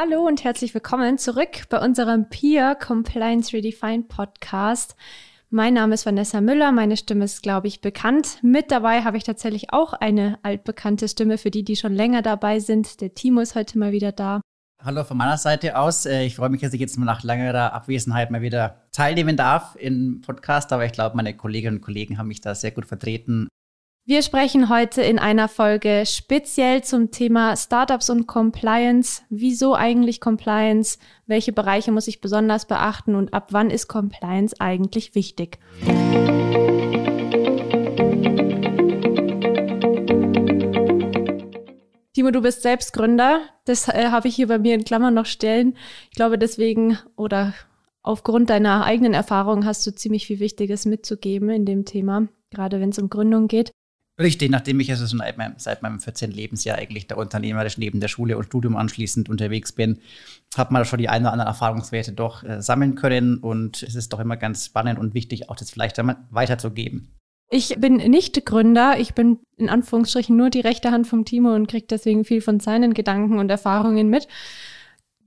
Hallo und herzlich willkommen zurück bei unserem Peer Compliance Redefined Podcast. Mein Name ist Vanessa Müller, meine Stimme ist, glaube ich, bekannt. Mit dabei habe ich tatsächlich auch eine altbekannte Stimme für die, die schon länger dabei sind. Der Timo ist heute mal wieder da. Hallo von meiner Seite aus. Äh, ich freue mich, dass ich jetzt nach längerer Abwesenheit mal wieder teilnehmen darf im Podcast, aber ich glaube, meine Kolleginnen und Kollegen haben mich da sehr gut vertreten. Wir sprechen heute in einer Folge speziell zum Thema Startups und Compliance. Wieso eigentlich Compliance? Welche Bereiche muss ich besonders beachten und ab wann ist Compliance eigentlich wichtig? Timo, du bist selbst Gründer. Das äh, habe ich hier bei mir in Klammern noch stellen. Ich glaube deswegen oder aufgrund deiner eigenen Erfahrung hast du ziemlich viel Wichtiges mitzugeben in dem Thema, gerade wenn es um Gründung geht. Richtig, nachdem ich also schon seit meinem 14. Lebensjahr eigentlich der unternehmerisch neben der Schule und Studium anschließend unterwegs bin, hat man schon die ein oder anderen Erfahrungswerte doch äh, sammeln können und es ist doch immer ganz spannend und wichtig, auch das vielleicht weiterzugeben. Ich bin nicht Gründer, ich bin in Anführungsstrichen nur die rechte Hand vom Timo und kriege deswegen viel von seinen Gedanken und Erfahrungen mit.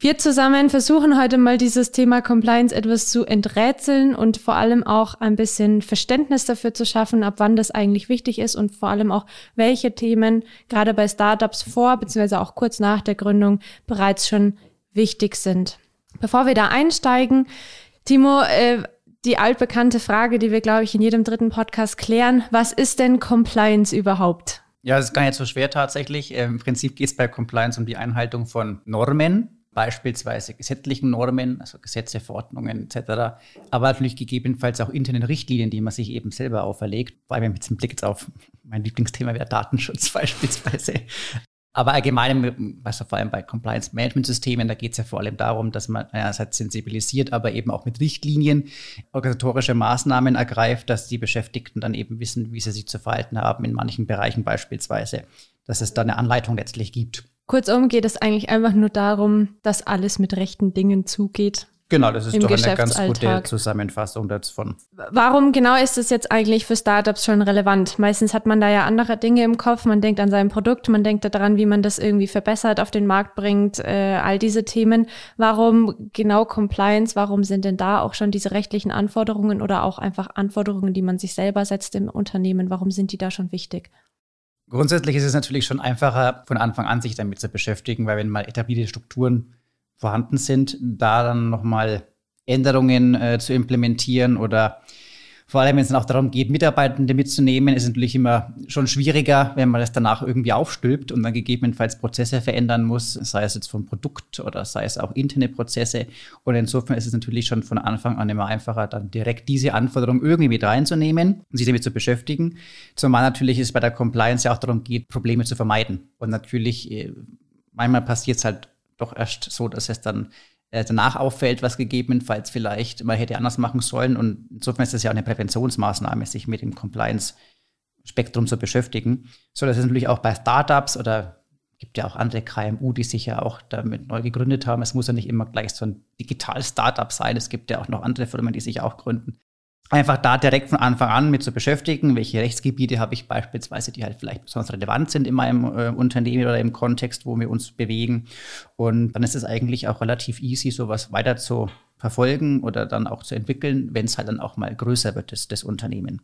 Wir zusammen versuchen heute mal dieses Thema Compliance etwas zu enträtseln und vor allem auch ein bisschen Verständnis dafür zu schaffen, ab wann das eigentlich wichtig ist und vor allem auch, welche Themen gerade bei Startups vor bzw. auch kurz nach der Gründung bereits schon wichtig sind. Bevor wir da einsteigen, Timo, äh, die altbekannte Frage, die wir, glaube ich, in jedem dritten Podcast klären. Was ist denn Compliance überhaupt? Ja, das ist gar nicht so schwer tatsächlich. Im Prinzip geht es bei Compliance um die Einhaltung von Normen, beispielsweise gesetzlichen Normen, also Gesetze, Verordnungen etc., aber natürlich gegebenenfalls auch internen Richtlinien, die man sich eben selber auferlegt, vor allem mit dem Blick jetzt auf mein Lieblingsthema wäre Datenschutz beispielsweise. Aber allgemein, also vor allem bei Compliance-Management-Systemen, da geht es ja vor allem darum, dass man einerseits sensibilisiert, aber eben auch mit Richtlinien organisatorische Maßnahmen ergreift, dass die Beschäftigten dann eben wissen, wie sie sich zu verhalten haben, in manchen Bereichen beispielsweise, dass es da eine Anleitung letztlich gibt. Kurzum geht es eigentlich einfach nur darum, dass alles mit rechten Dingen zugeht. Genau, das ist doch eine ganz gute Zusammenfassung davon. Warum genau ist das jetzt eigentlich für Startups schon relevant? Meistens hat man da ja andere Dinge im Kopf. Man denkt an sein Produkt, man denkt daran, wie man das irgendwie verbessert, auf den Markt bringt, äh, all diese Themen. Warum genau Compliance? Warum sind denn da auch schon diese rechtlichen Anforderungen oder auch einfach Anforderungen, die man sich selber setzt im Unternehmen? Warum sind die da schon wichtig? Grundsätzlich ist es natürlich schon einfacher, von Anfang an sich damit zu beschäftigen, weil wenn mal etablierte Strukturen vorhanden sind, da dann nochmal Änderungen äh, zu implementieren oder vor allem, wenn es dann auch darum geht, Mitarbeitende mitzunehmen, ist es natürlich immer schon schwieriger, wenn man das danach irgendwie aufstülpt und dann gegebenenfalls Prozesse verändern muss, sei es jetzt vom Produkt oder sei es auch interne Prozesse. Und insofern ist es natürlich schon von Anfang an immer einfacher, dann direkt diese Anforderungen irgendwie mit reinzunehmen und sich damit zu beschäftigen. Zumal natürlich es bei der Compliance ja auch darum geht, Probleme zu vermeiden. Und natürlich, äh, manchmal passiert es halt doch erst so, dass es dann danach auffällt, was gegebenenfalls vielleicht man hätte anders machen sollen. Und insofern ist das ja auch eine Präventionsmaßnahme, sich mit dem Compliance-Spektrum zu beschäftigen. So, das ist natürlich auch bei Startups oder gibt ja auch andere KMU, die sich ja auch damit neu gegründet haben. Es muss ja nicht immer gleich so ein Digital-Startup sein. Es gibt ja auch noch andere Firmen, die sich auch gründen einfach da direkt von Anfang an mit zu beschäftigen, welche Rechtsgebiete habe ich beispielsweise, die halt vielleicht besonders relevant sind in meinem äh, Unternehmen oder im Kontext, wo wir uns bewegen. Und dann ist es eigentlich auch relativ easy, sowas weiter zu verfolgen oder dann auch zu entwickeln, wenn es halt dann auch mal größer wird, das, das Unternehmen.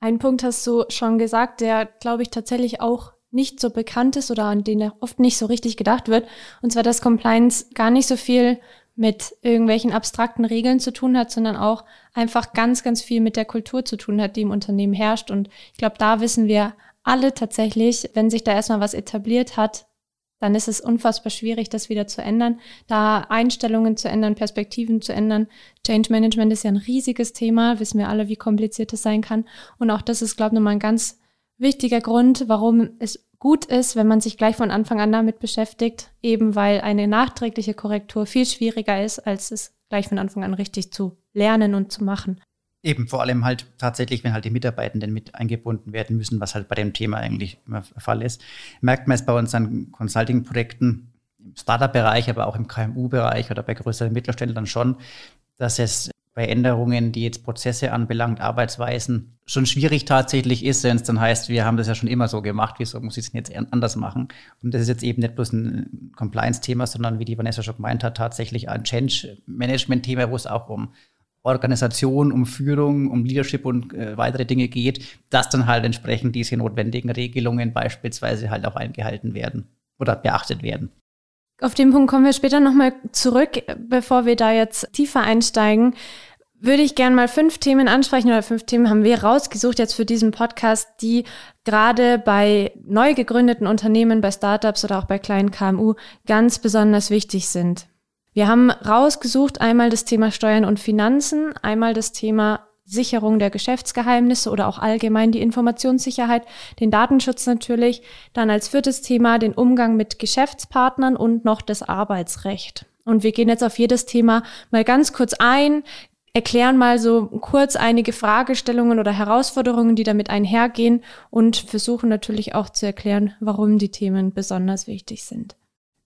Ein Punkt hast du schon gesagt, der, glaube ich, tatsächlich auch nicht so bekannt ist oder an den oft nicht so richtig gedacht wird. Und zwar, dass Compliance gar nicht so viel mit irgendwelchen abstrakten Regeln zu tun hat, sondern auch einfach ganz, ganz viel mit der Kultur zu tun hat, die im Unternehmen herrscht. Und ich glaube, da wissen wir alle tatsächlich, wenn sich da erstmal was etabliert hat, dann ist es unfassbar schwierig, das wieder zu ändern, da Einstellungen zu ändern, Perspektiven zu ändern. Change Management ist ja ein riesiges Thema, wissen wir alle, wie kompliziert es sein kann. Und auch das ist, glaube ich, nochmal ein ganz wichtiger Grund, warum es gut ist, wenn man sich gleich von Anfang an damit beschäftigt, eben weil eine nachträgliche Korrektur viel schwieriger ist, als es gleich von Anfang an richtig zu lernen und zu machen. Eben, vor allem halt tatsächlich, wenn halt die Mitarbeitenden mit eingebunden werden müssen, was halt bei dem Thema eigentlich immer der Fall ist. Merkt man es bei unseren Consulting-Projekten im Startup-Bereich, aber auch im KMU-Bereich oder bei größeren Mittelständlern schon, dass es bei Änderungen, die jetzt Prozesse anbelangt, Arbeitsweisen, schon schwierig tatsächlich ist, wenn es dann heißt, wir haben das ja schon immer so gemacht, wieso muss ich es jetzt anders machen? Und das ist jetzt eben nicht bloß ein Compliance-Thema, sondern wie die Vanessa schon gemeint hat, tatsächlich ein Change-Management-Thema, wo es auch um Organisation, um Führung, um Leadership und äh, weitere Dinge geht, dass dann halt entsprechend diese notwendigen Regelungen beispielsweise halt auch eingehalten werden oder beachtet werden. Auf den Punkt kommen wir später nochmal zurück, bevor wir da jetzt tiefer einsteigen. Würde ich gerne mal fünf Themen ansprechen oder fünf Themen haben wir rausgesucht jetzt für diesen Podcast, die gerade bei neu gegründeten Unternehmen, bei Startups oder auch bei kleinen KMU ganz besonders wichtig sind. Wir haben rausgesucht einmal das Thema Steuern und Finanzen, einmal das Thema Sicherung der Geschäftsgeheimnisse oder auch allgemein die Informationssicherheit, den Datenschutz natürlich, dann als viertes Thema den Umgang mit Geschäftspartnern und noch das Arbeitsrecht. Und wir gehen jetzt auf jedes Thema mal ganz kurz ein, erklären mal so kurz einige Fragestellungen oder Herausforderungen, die damit einhergehen und versuchen natürlich auch zu erklären, warum die Themen besonders wichtig sind.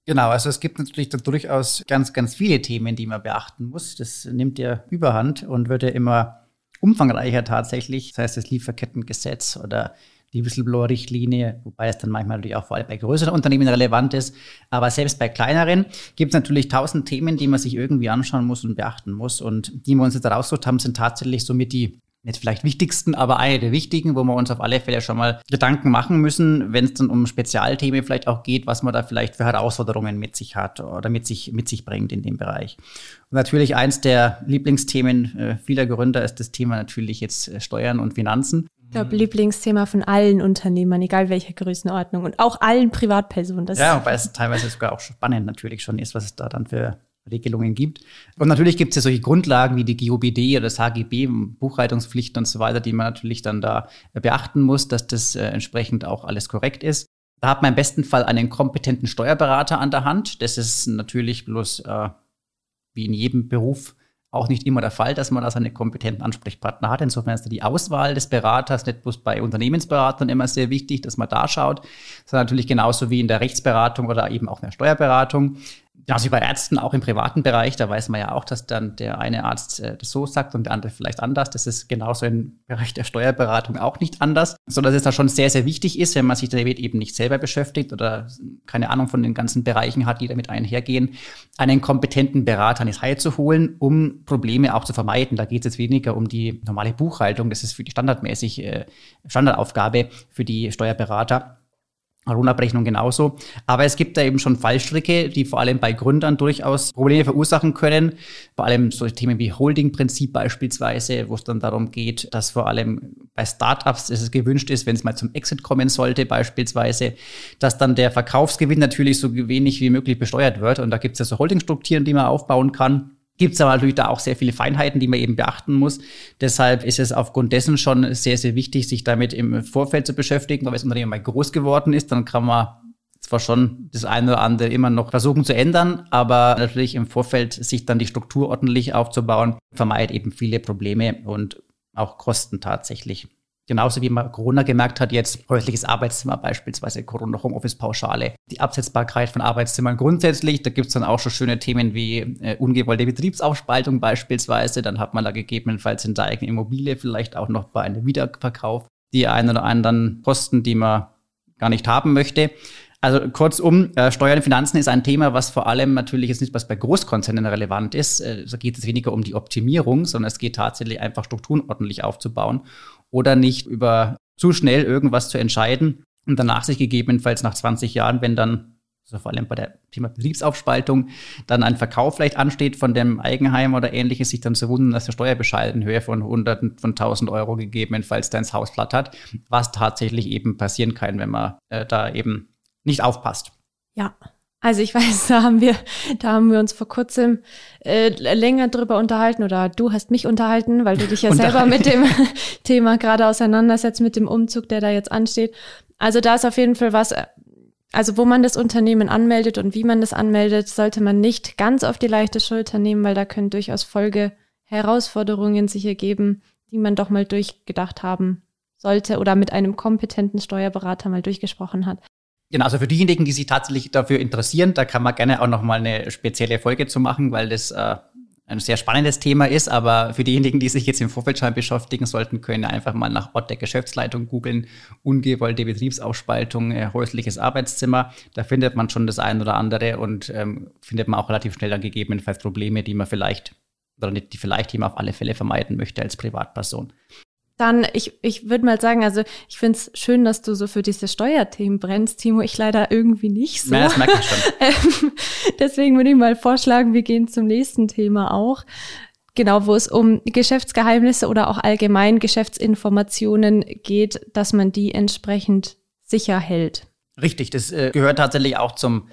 Genau, also es gibt natürlich da durchaus ganz, ganz viele Themen, die man beachten muss. Das nimmt ja überhand und wird ja immer umfangreicher tatsächlich. Das heißt, das Lieferkettengesetz oder die Whistleblower-Richtlinie, wobei es dann manchmal natürlich auch vor allem bei größeren Unternehmen relevant ist. Aber selbst bei kleineren gibt es natürlich tausend Themen, die man sich irgendwie anschauen muss und beachten muss. Und die wir uns jetzt rausgesucht haben, sind tatsächlich somit die nicht vielleicht wichtigsten, aber eine der wichtigen, wo wir uns auf alle Fälle schon mal Gedanken machen müssen, wenn es dann um Spezialthemen vielleicht auch geht, was man da vielleicht für Herausforderungen mit sich hat oder mit sich, mit sich bringt in dem Bereich. Und natürlich eins der Lieblingsthemen äh, vieler Gründer ist das Thema natürlich jetzt äh, Steuern und Finanzen. Ich glaube, Lieblingsthema von allen Unternehmern, egal welcher Größenordnung und auch allen Privatpersonen. Das ja, wobei es teilweise sogar auch spannend natürlich schon ist, was es da dann für Regelungen gibt. Und natürlich gibt es ja solche Grundlagen wie die GOBD oder das HGB, Buchhaltungspflichten und so weiter, die man natürlich dann da beachten muss, dass das äh, entsprechend auch alles korrekt ist. Da hat man im besten Fall einen kompetenten Steuerberater an der Hand. Das ist natürlich bloß äh, wie in jedem Beruf auch nicht immer der Fall, dass man da seine kompetenten Ansprechpartner hat. Insofern ist die Auswahl des Beraters nicht bloß bei Unternehmensberatern immer sehr wichtig, dass man da schaut, sondern natürlich genauso wie in der Rechtsberatung oder eben auch in der Steuerberatung. Also bei Ärzten auch im privaten Bereich, da weiß man ja auch, dass dann der eine Arzt äh, das so sagt und der andere vielleicht anders. Das ist genauso im Bereich der Steuerberatung auch nicht anders, sondern dass es da schon sehr, sehr wichtig ist, wenn man sich damit eben nicht selber beschäftigt oder keine Ahnung von den ganzen Bereichen hat, die damit einhergehen, einen kompetenten Berater die Reihe zu holen, um Probleme auch zu vermeiden. Da geht es jetzt weniger um die normale Buchhaltung, das ist für die standardmäßig äh, Standardaufgabe für die Steuerberater Lohnabrechnung genauso. Aber es gibt da eben schon Fallstricke, die vor allem bei Gründern durchaus Probleme verursachen können. Vor allem solche Themen wie Holding-Prinzip beispielsweise, wo es dann darum geht, dass vor allem bei Startups es gewünscht ist, wenn es mal zum Exit kommen sollte beispielsweise, dass dann der Verkaufsgewinn natürlich so wenig wie möglich besteuert wird. Und da gibt es ja so Holdingstrukturen, die man aufbauen kann gibt es aber natürlich da auch sehr viele Feinheiten, die man eben beachten muss. Deshalb ist es aufgrund dessen schon sehr, sehr wichtig, sich damit im Vorfeld zu beschäftigen. Weil wenn das Unternehmen mal groß geworden ist, dann kann man zwar schon das eine oder andere immer noch versuchen zu ändern, aber natürlich im Vorfeld sich dann die Struktur ordentlich aufzubauen, vermeidet eben viele Probleme und auch Kosten tatsächlich. Genauso wie man Corona gemerkt hat, jetzt häusliches Arbeitszimmer beispielsweise, Corona Homeoffice-Pauschale, die Absetzbarkeit von Arbeitszimmern grundsätzlich. Da gibt's dann auch schon schöne Themen wie äh, ungewollte Betriebsaufspaltung beispielsweise. Dann hat man da gegebenenfalls in der eigenen Immobilie vielleicht auch noch bei einem Wiederverkauf die ein oder anderen Kosten, die man gar nicht haben möchte. Also kurzum, äh, Steuern und Finanzen ist ein Thema, was vor allem natürlich jetzt nicht was bei Großkonzernen relevant ist. Äh, da geht es weniger um die Optimierung, sondern es geht tatsächlich einfach Strukturen ordentlich aufzubauen oder nicht über zu schnell irgendwas zu entscheiden und danach sich gegebenenfalls nach 20 Jahren, wenn dann also vor allem bei der Thema Betriebsaufspaltung, dann ein Verkauf vielleicht ansteht von dem Eigenheim oder ähnliches, sich dann zu wundern, dass der Steuerbescheid in Höhe von Hunderten von tausend Euro gegebenenfalls da ins Haus platt hat, was tatsächlich eben passieren kann, wenn man äh, da eben nicht aufpasst. Ja, also ich weiß, da haben wir, da haben wir uns vor kurzem äh, länger drüber unterhalten oder du hast mich unterhalten, weil du dich ja selber mit dem Thema gerade auseinandersetzt, mit dem Umzug, der da jetzt ansteht. Also da ist auf jeden Fall was, also wo man das Unternehmen anmeldet und wie man das anmeldet, sollte man nicht ganz auf die leichte Schulter nehmen, weil da können durchaus Folge Herausforderungen sich ergeben, die man doch mal durchgedacht haben sollte oder mit einem kompetenten Steuerberater mal durchgesprochen hat. Genau, also für diejenigen, die sich tatsächlich dafür interessieren, da kann man gerne auch noch mal eine spezielle Folge zu machen, weil das äh, ein sehr spannendes Thema ist, aber für diejenigen, die sich jetzt im Vorfeld schon beschäftigen sollten, können einfach mal nach Ort der Geschäftsleitung googeln, ungewollte Betriebsaufspaltung, äh, häusliches Arbeitszimmer. Da findet man schon das ein oder andere und ähm, findet man auch relativ schnell dann gegebenenfalls Probleme, die man vielleicht oder nicht, die vielleicht jemand auf alle Fälle vermeiden möchte als Privatperson. Dann, ich, ich würde mal sagen, also ich finde es schön, dass du so für diese Steuerthemen brennst, Timo. Ich leider irgendwie nicht so. Ja, das merke ich schon. Ähm, deswegen würde ich mal vorschlagen, wir gehen zum nächsten Thema auch. Genau, wo es um Geschäftsgeheimnisse oder auch allgemein Geschäftsinformationen geht, dass man die entsprechend sicher hält. Richtig, das äh, gehört tatsächlich auch zum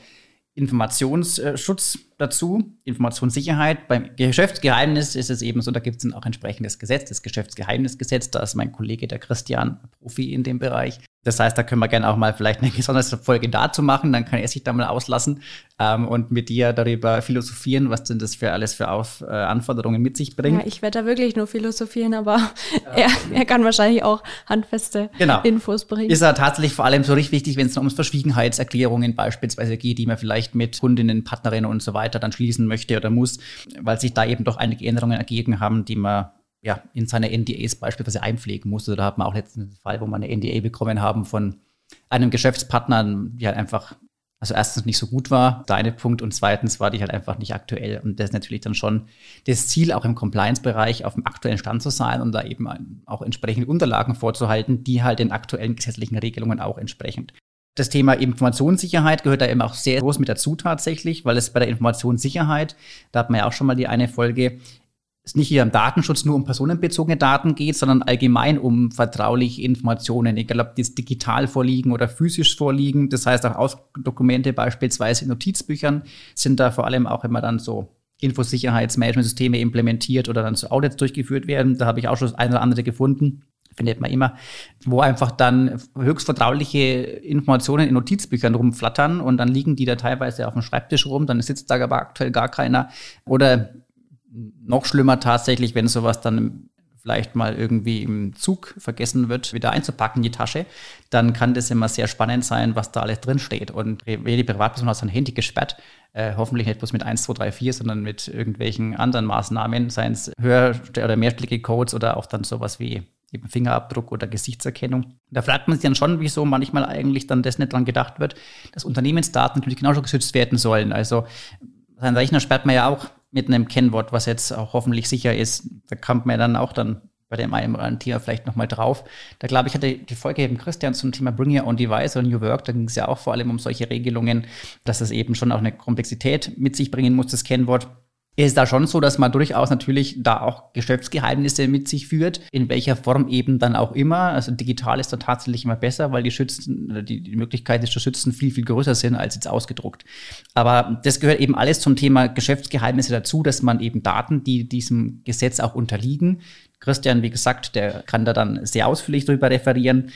Informationsschutz dazu, Informationssicherheit. Beim Geschäftsgeheimnis ist es eben so, da gibt es auch entsprechendes Gesetz, das Geschäftsgeheimnisgesetz. Da ist mein Kollege, der Christian, Profi in dem Bereich. Das heißt, da können wir gerne auch mal vielleicht eine besondere Folge dazu machen, dann kann er sich da mal auslassen ähm, und mit dir darüber philosophieren, was denn das für alles für Auf, äh, Anforderungen mit sich bringt. Ja, ich werde da wirklich nur philosophieren, aber ja. er, er kann wahrscheinlich auch handfeste genau. Infos bringen. Ist ja tatsächlich vor allem so richtig wichtig, wenn es um Verschwiegenheitserklärungen beispielsweise geht, die man vielleicht mit Kundinnen, Partnerinnen und so weiter dann schließen möchte oder muss, weil sich da eben doch einige Änderungen ergeben haben, die man ja, in seine NDAs beispielsweise einpflegen musste. Da hat man auch letztens einen Fall, wo man eine NDA bekommen haben von einem Geschäftspartner, die halt einfach, also erstens nicht so gut war, der Punkt, und zweitens war die halt einfach nicht aktuell. Und das ist natürlich dann schon das Ziel, auch im Compliance-Bereich auf dem aktuellen Stand zu sein und da eben auch entsprechende Unterlagen vorzuhalten, die halt den aktuellen gesetzlichen Regelungen auch entsprechend. Das Thema Informationssicherheit gehört da eben auch sehr groß mit dazu tatsächlich, weil es bei der Informationssicherheit, da hat man ja auch schon mal die eine Folge, es nicht hier im Datenschutz nur um personenbezogene Daten geht, sondern allgemein um vertrauliche Informationen, egal ob die digital vorliegen oder physisch vorliegen. Das heißt auch Ausdokumente beispielsweise in Notizbüchern sind da vor allem auch immer dann so Infosicherheitsmanagementsysteme implementiert oder dann so Audits durchgeführt werden. Da habe ich auch schon das eine oder andere gefunden findet man immer, wo einfach dann höchst vertrauliche Informationen in Notizbüchern rumflattern und dann liegen die da teilweise auf dem Schreibtisch rum, dann sitzt da aber aktuell gar keiner. Oder noch schlimmer tatsächlich, wenn sowas dann vielleicht mal irgendwie im Zug vergessen wird, wieder einzupacken in die Tasche, dann kann das immer sehr spannend sein, was da alles drin steht. Und jede Privatperson hat sein Handy gesperrt, äh, hoffentlich nicht bloß mit 1, 2, 3, 4, sondern mit irgendwelchen anderen Maßnahmen, seien es Hör- oder mehrstückige Codes oder auch dann sowas wie eben Fingerabdruck oder Gesichtserkennung. Da fragt man sich dann schon, wieso manchmal eigentlich dann das nicht dran gedacht wird, dass Unternehmensdaten natürlich genauso geschützt werden sollen. Also seinen Rechner sperrt man ja auch mit einem Kennwort, was jetzt auch hoffentlich sicher ist. Da kommt man ja dann auch dann bei dem einen Thema vielleicht nochmal drauf. Da glaube ich, hatte die Folge eben Christian zum Thema Bring Your Own Device oder New Work, da ging es ja auch vor allem um solche Regelungen, dass es eben schon auch eine Komplexität mit sich bringen muss, das Kennwort ist da schon so, dass man durchaus natürlich da auch Geschäftsgeheimnisse mit sich führt, in welcher Form eben dann auch immer. Also digital ist da tatsächlich immer besser, weil die Schützen, die, die Möglichkeiten zu schützen viel, viel größer sind als jetzt ausgedruckt. Aber das gehört eben alles zum Thema Geschäftsgeheimnisse dazu, dass man eben Daten, die diesem Gesetz auch unterliegen, Christian, wie gesagt, der kann da dann sehr ausführlich darüber referieren,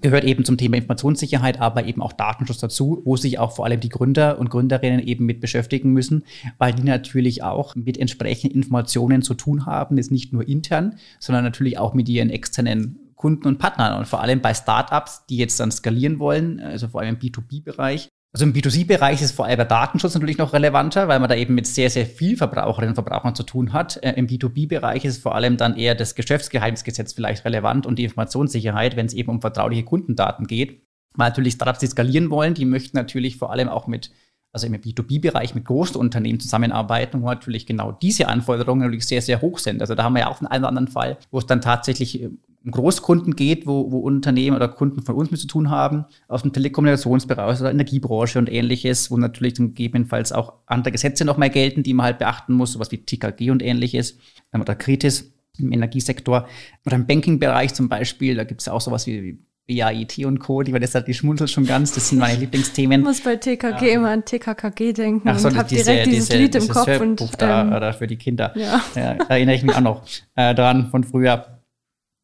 gehört eben zum Thema Informationssicherheit, aber eben auch Datenschutz dazu, wo sich auch vor allem die Gründer und Gründerinnen eben mit beschäftigen müssen, weil die natürlich auch mit entsprechenden Informationen zu tun haben, jetzt nicht nur intern, sondern natürlich auch mit ihren externen Kunden und Partnern. Und vor allem bei Startups, die jetzt dann skalieren wollen, also vor allem im B2B-Bereich, also im B2C-Bereich ist vor allem der Datenschutz natürlich noch relevanter, weil man da eben mit sehr, sehr viel Verbraucherinnen und Verbrauchern zu tun hat. Äh, Im B2B-Bereich ist vor allem dann eher das Geschäftsgeheimnisgesetz vielleicht relevant und die Informationssicherheit, wenn es eben um vertrauliche Kundendaten geht. Weil natürlich Startups, die skalieren wollen, die möchten natürlich vor allem auch mit, also im B2B-Bereich mit großen Unternehmen zusammenarbeiten, wo natürlich genau diese Anforderungen natürlich sehr, sehr hoch sind. Also da haben wir ja auch einen oder anderen Fall, wo es dann tatsächlich äh, um Großkunden geht, wo, wo Unternehmen oder Kunden von uns mit zu tun haben, aus dem Telekommunikationsbereich oder Energiebranche und ähnliches, wo natürlich dann gegebenenfalls auch andere Gesetze noch mal gelten, die man halt beachten muss, sowas wie TKG und ähnliches ähm, oder Kritis im Energiesektor oder im Banking-Bereich zum Beispiel, da gibt es ja auch sowas wie BAIT und Co., die deshalb, die schmunzelt schon ganz, das sind meine Lieblingsthemen. Ich muss bei TKG ja. immer an TKKG denken Ach so, und habe direkt dieses diese, Lied im Kopf. Und, ähm, da, für die Kinder. Ja. ja. da erinnere ich mich auch noch äh, dran von früher.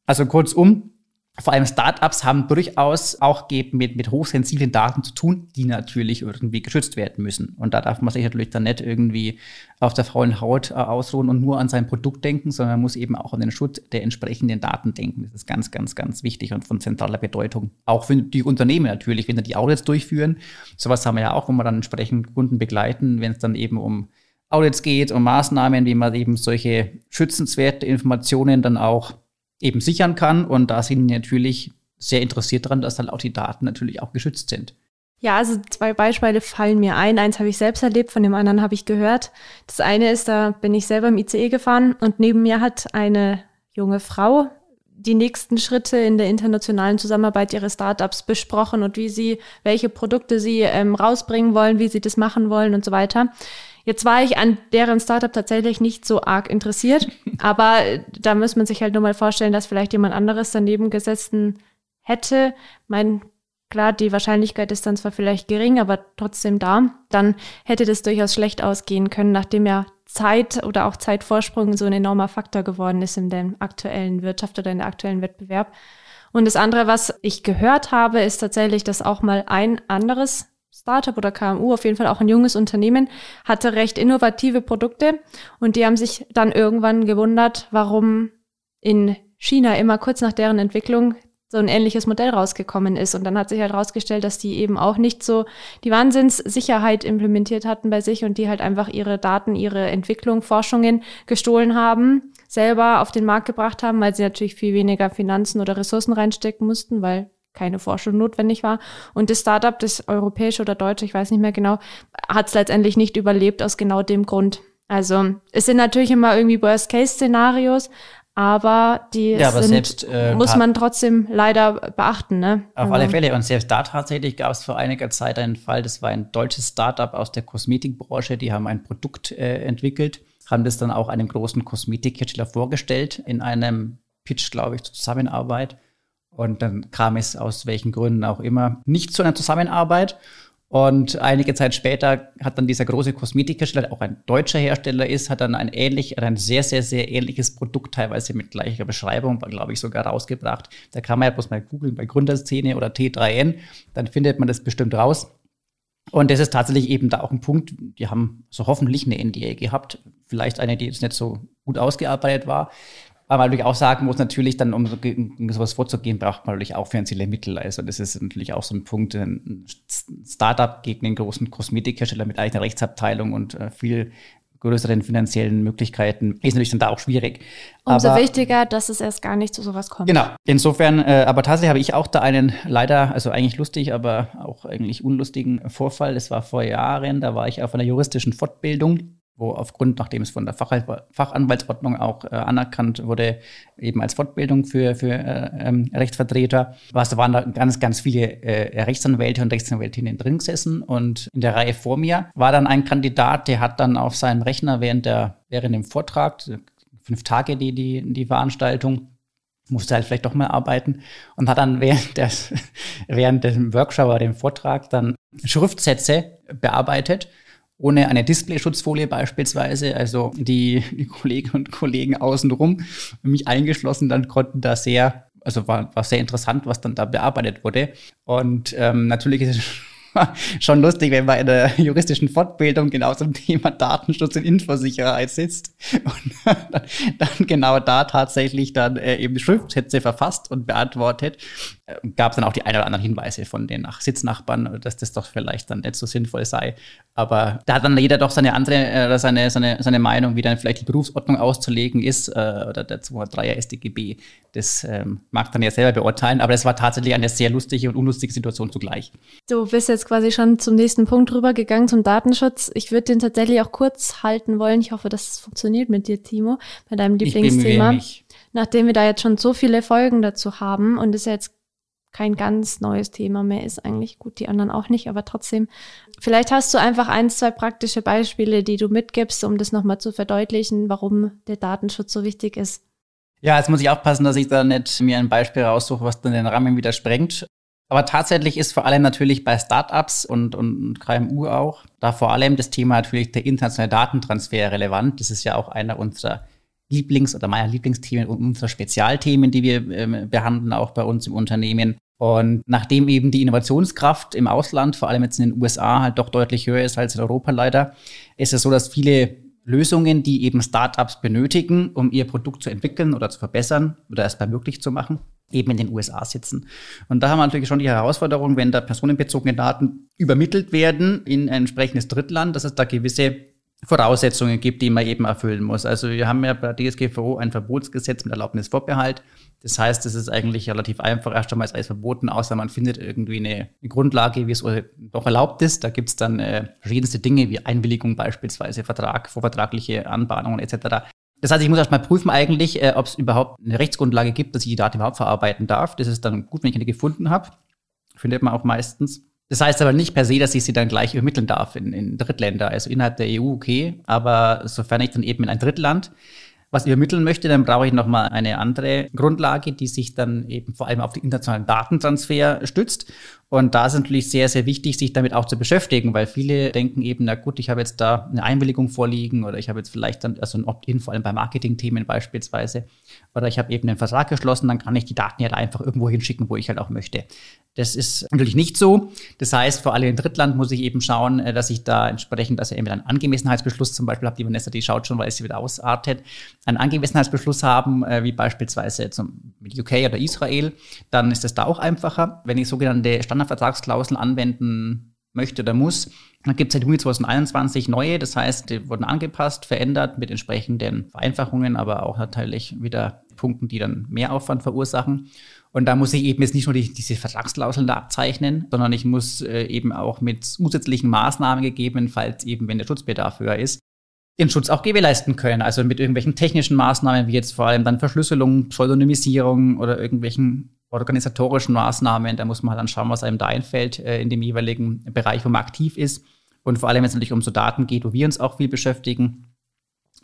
Also kurzum, vor allem Startups haben durchaus auch mit, mit hochsensiblen Daten zu tun, die natürlich irgendwie geschützt werden müssen. Und da darf man sich natürlich dann nicht irgendwie auf der faulen Haut äh, ausruhen und nur an sein Produkt denken, sondern man muss eben auch an den Schutz der entsprechenden Daten denken. Das ist ganz, ganz, ganz wichtig und von zentraler Bedeutung. Auch für die Unternehmen natürlich, wenn sie die Audits durchführen. Sowas haben wir ja auch, wo wir dann entsprechend Kunden begleiten, wenn es dann eben um Audits geht, um Maßnahmen, wie man eben solche schützenswerte Informationen dann auch eben sichern kann. Und da sind natürlich sehr interessiert daran, dass dann auch die Daten natürlich auch geschützt sind. Ja, also zwei Beispiele fallen mir ein. Eins habe ich selbst erlebt, von dem anderen habe ich gehört. Das eine ist, da bin ich selber im ICE gefahren und neben mir hat eine junge Frau die nächsten Schritte in der internationalen Zusammenarbeit ihrer Startups besprochen und wie sie, welche Produkte sie ähm, rausbringen wollen, wie sie das machen wollen und so weiter. Jetzt war ich an deren Startup tatsächlich nicht so arg interessiert, aber da muss man sich halt nur mal vorstellen, dass vielleicht jemand anderes daneben gesessen hätte. Mein klar, die Wahrscheinlichkeit ist dann zwar vielleicht gering, aber trotzdem da, dann hätte das durchaus schlecht ausgehen können, nachdem ja Zeit oder auch Zeitvorsprung so ein enormer Faktor geworden ist in der aktuellen Wirtschaft oder in der aktuellen Wettbewerb. Und das andere, was ich gehört habe, ist tatsächlich, dass auch mal ein anderes Startup oder KMU, auf jeden Fall auch ein junges Unternehmen, hatte recht innovative Produkte und die haben sich dann irgendwann gewundert, warum in China immer kurz nach deren Entwicklung so ein ähnliches Modell rausgekommen ist. Und dann hat sich halt rausgestellt, dass die eben auch nicht so die Wahnsinnssicherheit implementiert hatten bei sich und die halt einfach ihre Daten, ihre Entwicklung, Forschungen gestohlen haben, selber auf den Markt gebracht haben, weil sie natürlich viel weniger Finanzen oder Ressourcen reinstecken mussten, weil keine Forschung notwendig war. Und das Startup, das europäische oder deutsche, ich weiß nicht mehr genau, hat es letztendlich nicht überlebt aus genau dem Grund. Also es sind natürlich immer irgendwie Worst-Case-Szenarios, aber die ja, aber sind, selbst, äh, muss man trotzdem leider beachten. Ne? Auf also. alle Fälle. Und selbst da tatsächlich gab es vor einiger Zeit einen Fall, das war ein deutsches Startup aus der Kosmetikbranche, die haben ein Produkt äh, entwickelt, haben das dann auch einem großen Kosmetikhersteller vorgestellt in einem Pitch, glaube ich, zur Zusammenarbeit. Und dann kam es aus welchen Gründen auch immer nicht zu einer Zusammenarbeit. Und einige Zeit später hat dann dieser große Kosmetikhersteller, der auch ein deutscher Hersteller ist, hat dann ein ähnlich, ein sehr, sehr, sehr ähnliches Produkt, teilweise mit gleicher Beschreibung, glaube ich, sogar rausgebracht. Da kann man ja bloß mal googeln bei Gründerszene oder T3N, dann findet man das bestimmt raus. Und das ist tatsächlich eben da auch ein Punkt. Die haben so hoffentlich eine NDA gehabt. Vielleicht eine, die jetzt nicht so gut ausgearbeitet war. Aber man natürlich auch sagen muss, natürlich dann, um, so, um sowas vorzugehen, braucht man natürlich auch finanzielle Mittel. Also das ist natürlich auch so ein Punkt, ein Startup gegen den großen Kosmetikhersteller mit eigener Rechtsabteilung und äh, viel größeren finanziellen Möglichkeiten ist natürlich dann da auch schwierig. Umso aber, wichtiger, dass es erst gar nicht zu sowas kommt. Genau. Insofern, äh, aber tatsächlich habe ich auch da einen leider, also eigentlich lustig, aber auch eigentlich unlustigen Vorfall. Das war vor Jahren, da war ich auf einer juristischen Fortbildung wo aufgrund, nachdem es von der Fach Fachanwaltsordnung auch äh, anerkannt wurde, eben als Fortbildung für, für äh, ähm, Rechtsvertreter, was, da waren da ganz, ganz viele äh, Rechtsanwälte und Rechtsanwältinnen drin gesessen. Und in der Reihe vor mir war dann ein Kandidat, der hat dann auf seinem Rechner während, der, während dem Vortrag, fünf Tage die, die, die Veranstaltung, musste halt vielleicht doch mal arbeiten und hat dann während, des, während dem Workshop oder dem Vortrag dann Schriftsätze bearbeitet ohne eine Displayschutzfolie beispielsweise. Also die, die Kolleginnen und Kollegen außenrum, mich eingeschlossen, dann konnten da sehr, also war, war sehr interessant, was dann da bearbeitet wurde. Und ähm, natürlich ist es schon lustig, wenn man in der juristischen Fortbildung genau zum Thema Datenschutz und Infosicherheit sitzt und dann, dann genau da tatsächlich dann äh, eben Schriftsätze verfasst und beantwortet. Äh, Gab es dann auch die ein oder anderen Hinweise von den Nach Sitznachbarn, dass das doch vielleicht dann nicht so sinnvoll sei. Aber da hat dann jeder doch seine andere, äh, seine, seine, seine Meinung, wie dann vielleicht die Berufsordnung auszulegen ist, äh, oder der 203er StGB. Das ähm, mag dann ja selber beurteilen, aber es war tatsächlich eine sehr lustige und unlustige Situation zugleich. Du bist jetzt quasi schon zum nächsten Punkt rübergegangen, zum Datenschutz. Ich würde den tatsächlich auch kurz halten wollen. Ich hoffe, dass es funktioniert mit dir, Timo, bei deinem Lieblingsthema. Nachdem wir da jetzt schon so viele Folgen dazu haben und es ja jetzt kein ganz neues Thema mehr ist, eigentlich gut, die anderen auch nicht, aber trotzdem. Vielleicht hast du einfach ein, zwei praktische Beispiele, die du mitgibst, um das nochmal zu verdeutlichen, warum der Datenschutz so wichtig ist. Ja, jetzt muss ich aufpassen, dass ich da nicht mir ein Beispiel raussuche, was dann den Rahmen wieder sprengt. Aber tatsächlich ist vor allem natürlich bei Startups und, und KMU auch, da vor allem das Thema natürlich der internationale Datentransfer relevant. Das ist ja auch einer unserer Lieblings- oder meiner Lieblingsthemen und unserer Spezialthemen, die wir ähm, behandeln, auch bei uns im Unternehmen. Und nachdem eben die Innovationskraft im Ausland, vor allem jetzt in den USA, halt doch deutlich höher ist als in Europa leider, ist es so, dass viele Lösungen, die eben Startups benötigen, um ihr Produkt zu entwickeln oder zu verbessern oder erstmal möglich zu machen, eben in den USA sitzen. Und da haben wir natürlich schon die Herausforderung, wenn da personenbezogene Daten übermittelt werden in ein entsprechendes Drittland, dass es da gewisse Voraussetzungen gibt, die man eben erfüllen muss. Also wir haben ja bei DSGVO ein Verbotsgesetz mit Erlaubnisvorbehalt. Das heißt, es ist eigentlich relativ einfach. Erst einmal ist alles verboten, außer man findet irgendwie eine, eine Grundlage, wie es doch erlaubt ist. Da gibt es dann äh, verschiedenste Dinge wie Einwilligung beispielsweise, Vertrag, vorvertragliche Anbahnungen etc. Das heißt, ich muss erstmal prüfen eigentlich, äh, ob es überhaupt eine Rechtsgrundlage gibt, dass ich die Daten überhaupt verarbeiten darf. Das ist dann gut, wenn ich eine gefunden habe. Findet man auch meistens. Das heißt aber nicht per se, dass ich sie dann gleich übermitteln darf in, in Drittländer, also innerhalb der EU okay, aber sofern ich dann eben in ein Drittland was übermitteln möchte, dann brauche ich nochmal eine andere Grundlage, die sich dann eben vor allem auf den internationalen Datentransfer stützt. Und da ist es natürlich sehr, sehr wichtig, sich damit auch zu beschäftigen, weil viele denken eben, na gut, ich habe jetzt da eine Einwilligung vorliegen oder ich habe jetzt vielleicht dann, also ein Opt-in, vor allem bei Marketing-Themen beispielsweise, oder ich habe eben einen Vertrag geschlossen, dann kann ich die Daten ja da einfach irgendwo hinschicken, wo ich halt auch möchte. Das ist natürlich nicht so. Das heißt, vor allem in Drittland muss ich eben schauen, äh, dass ich da entsprechend, dass ich eben einen Angemessenheitsbeschluss zum Beispiel habe, die Vanessa, die schaut schon, weil es sie wieder ausartet, einen Angemessenheitsbeschluss haben, äh, wie beispielsweise zum, UK oder Israel, dann ist es da auch einfacher. Wenn ich sogenannte Standardvertragsklauseln anwenden möchte oder muss, dann gibt es seit Juni 2021 neue, das heißt, die wurden angepasst, verändert mit entsprechenden Vereinfachungen, aber auch natürlich wieder Punkten, die dann mehr Aufwand verursachen. Und da muss ich eben jetzt nicht nur die, diese Vertragsklauseln da abzeichnen, sondern ich muss äh, eben auch mit zusätzlichen Maßnahmen gegebenenfalls eben, wenn der Schutzbedarf höher ist, den Schutz auch gewährleisten können. Also mit irgendwelchen technischen Maßnahmen, wie jetzt vor allem dann Verschlüsselung, Pseudonymisierung oder irgendwelchen organisatorischen Maßnahmen. Da muss man halt dann schauen, was einem da einfällt äh, in dem jeweiligen Bereich, wo man aktiv ist. Und vor allem, wenn es natürlich um so Daten geht, wo wir uns auch viel beschäftigen,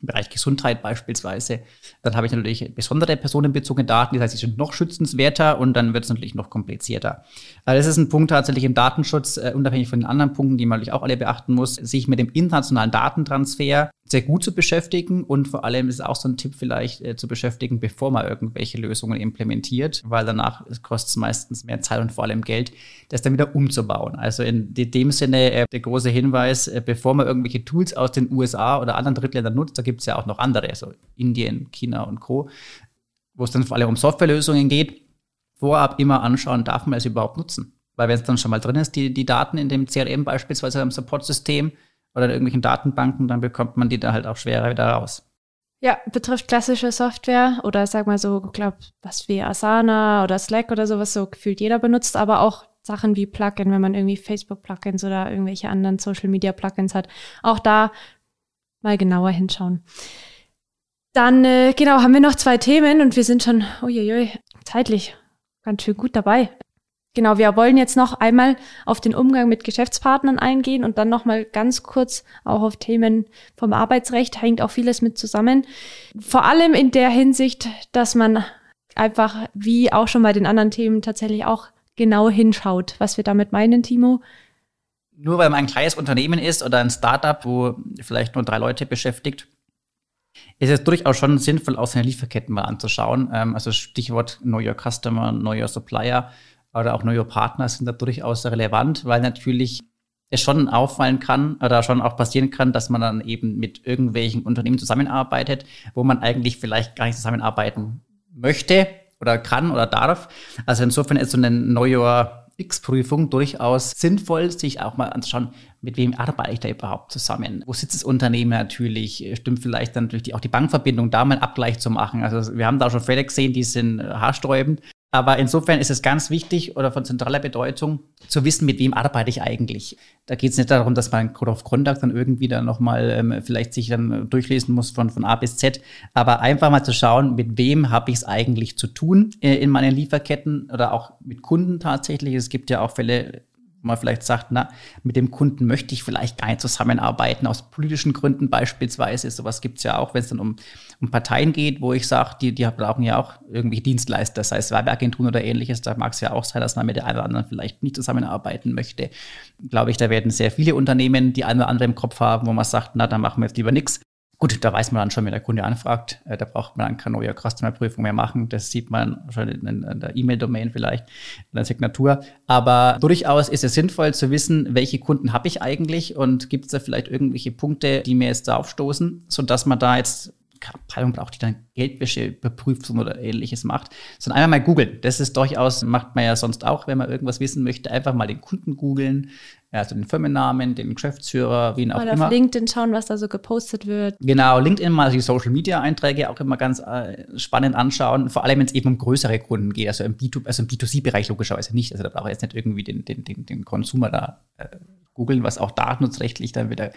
im Bereich Gesundheit beispielsweise. Dann habe ich natürlich besondere personenbezogene Daten, das heißt, die sind noch schützenswerter und dann wird es natürlich noch komplizierter. Also das ist ein Punkt tatsächlich im Datenschutz, äh, unabhängig von den anderen Punkten, die man natürlich auch alle beachten muss, sich mit dem internationalen Datentransfer sehr gut zu beschäftigen und vor allem ist auch so ein Tipp vielleicht äh, zu beschäftigen, bevor man irgendwelche Lösungen implementiert, weil danach kostet es meistens mehr Zeit und vor allem Geld, das dann wieder umzubauen. Also in dem Sinne äh, der große Hinweis, äh, bevor man irgendwelche Tools aus den USA oder anderen Drittländern nutzt, da gibt es ja auch noch andere, also Indien, China und Co., wo es dann vor allem um Softwarelösungen geht, vorab immer anschauen, darf man es überhaupt nutzen? Weil wenn es dann schon mal drin ist, die, die Daten in dem CRM beispielsweise am Support-System, oder in irgendwelchen Datenbanken, dann bekommt man die da halt auch schwerer wieder raus. Ja, betrifft klassische Software oder sag mal so, glaub, was wie Asana oder Slack oder sowas so gefühlt jeder benutzt, aber auch Sachen wie Plugin, wenn man irgendwie Facebook-Plugins oder irgendwelche anderen Social-Media-Plugins hat. Auch da mal genauer hinschauen. Dann, äh, genau, haben wir noch zwei Themen und wir sind schon, uiuiui, zeitlich ganz schön gut dabei. Genau, wir wollen jetzt noch einmal auf den Umgang mit Geschäftspartnern eingehen und dann noch mal ganz kurz auch auf Themen vom Arbeitsrecht hängt auch vieles mit zusammen. Vor allem in der Hinsicht, dass man einfach wie auch schon bei den anderen Themen tatsächlich auch genau hinschaut, was wir damit meinen, Timo. Nur weil man ein kleines Unternehmen ist oder ein Startup, wo vielleicht nur drei Leute beschäftigt, ist es durchaus schon sinnvoll, auch seine Lieferketten mal anzuschauen. Ähm, also Stichwort Your Customer, Your Supplier oder auch neue Partner sind da durchaus relevant, weil natürlich es schon auffallen kann oder schon auch passieren kann, dass man dann eben mit irgendwelchen Unternehmen zusammenarbeitet, wo man eigentlich vielleicht gar nicht zusammenarbeiten möchte oder kann oder darf. Also insofern ist so eine Neujahr X-Prüfung durchaus sinnvoll, sich auch mal anzuschauen, mit wem arbeite ich da überhaupt zusammen? Wo sitzt das Unternehmen natürlich? Stimmt vielleicht dann natürlich auch die Bankverbindung, da mal einen Abgleich zu machen. Also wir haben da schon Fälle gesehen, die sind haarsträubend. Aber insofern ist es ganz wichtig oder von zentraler Bedeutung zu wissen, mit wem arbeite ich eigentlich. Da geht es nicht darum, dass man Code of Conduct dann irgendwie dann nochmal ähm, vielleicht sich dann durchlesen muss von, von A bis Z, aber einfach mal zu schauen, mit wem habe ich es eigentlich zu tun äh, in meinen Lieferketten oder auch mit Kunden tatsächlich. Es gibt ja auch Fälle, man vielleicht sagt, na, mit dem Kunden möchte ich vielleicht gar nicht zusammenarbeiten, aus politischen Gründen beispielsweise. Sowas gibt es ja auch, wenn es dann um, um Parteien geht, wo ich sage, die, die brauchen ja auch irgendwelche Dienstleister, sei es Werbeagenturen oder ähnliches. Da mag es ja auch sein, dass man mit der einen oder anderen vielleicht nicht zusammenarbeiten möchte. Glaube ich, da werden sehr viele Unternehmen die eine oder andere im Kopf haben, wo man sagt, na, dann machen wir jetzt lieber nichts. Gut, da weiß man dann schon, wenn der Kunde anfragt, äh, da braucht man dann keine neue Customer-Prüfung mehr machen. Das sieht man schon in, der E-Mail-Domain vielleicht, in der Signatur. Aber durchaus ist es sinnvoll zu wissen, welche Kunden habe ich eigentlich und gibt es da vielleicht irgendwelche Punkte, die mir jetzt da aufstoßen, sodass man da jetzt Abteilung braucht, die dann Geldwäsche überprüft oder ähnliches macht, sondern einfach mal googeln. Das ist durchaus, macht man ja sonst auch, wenn man irgendwas wissen möchte, einfach mal den Kunden googeln, also den Firmennamen, den Geschäftsführer, wen auch Mal immer. auf LinkedIn schauen, was da so gepostet wird. Genau, LinkedIn mal die Social Media Einträge auch immer ganz äh, spannend anschauen, vor allem wenn es eben um größere Kunden geht, also im, B2, also im B2C-Bereich logischerweise nicht. Also da brauche ich jetzt nicht irgendwie den, den, den, den Consumer da äh, googeln, was auch datenschutzrechtlich dann wieder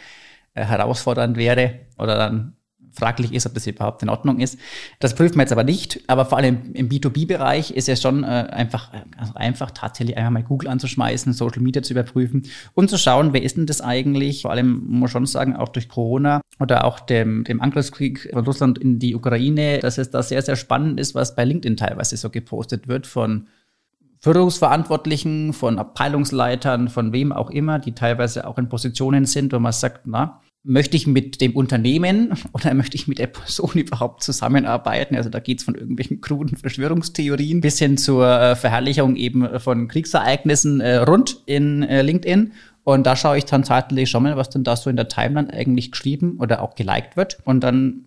äh, herausfordernd wäre oder dann fraglich ist, ob das überhaupt in Ordnung ist. Das prüft man jetzt aber nicht. Aber vor allem im B2B-Bereich ist es schon äh, einfach, also einfach tatsächlich einfach mal Google anzuschmeißen, Social Media zu überprüfen und zu schauen, wer ist denn das eigentlich? Vor allem muss man schon sagen, auch durch Corona oder auch dem, dem Angriffskrieg von Russland in die Ukraine, dass es da sehr, sehr spannend ist, was bei LinkedIn teilweise so gepostet wird von Führungsverantwortlichen, von Abteilungsleitern, von wem auch immer, die teilweise auch in Positionen sind, wo man sagt, na, möchte ich mit dem Unternehmen oder möchte ich mit der Person überhaupt zusammenarbeiten? Also da geht's von irgendwelchen kruden Verschwörungstheorien bis hin zur äh, Verherrlichung eben von Kriegsereignissen äh, rund in äh, LinkedIn. Und da schaue ich dann zeitlich schon mal, was denn da so in der Timeline eigentlich geschrieben oder auch geliked wird. Und dann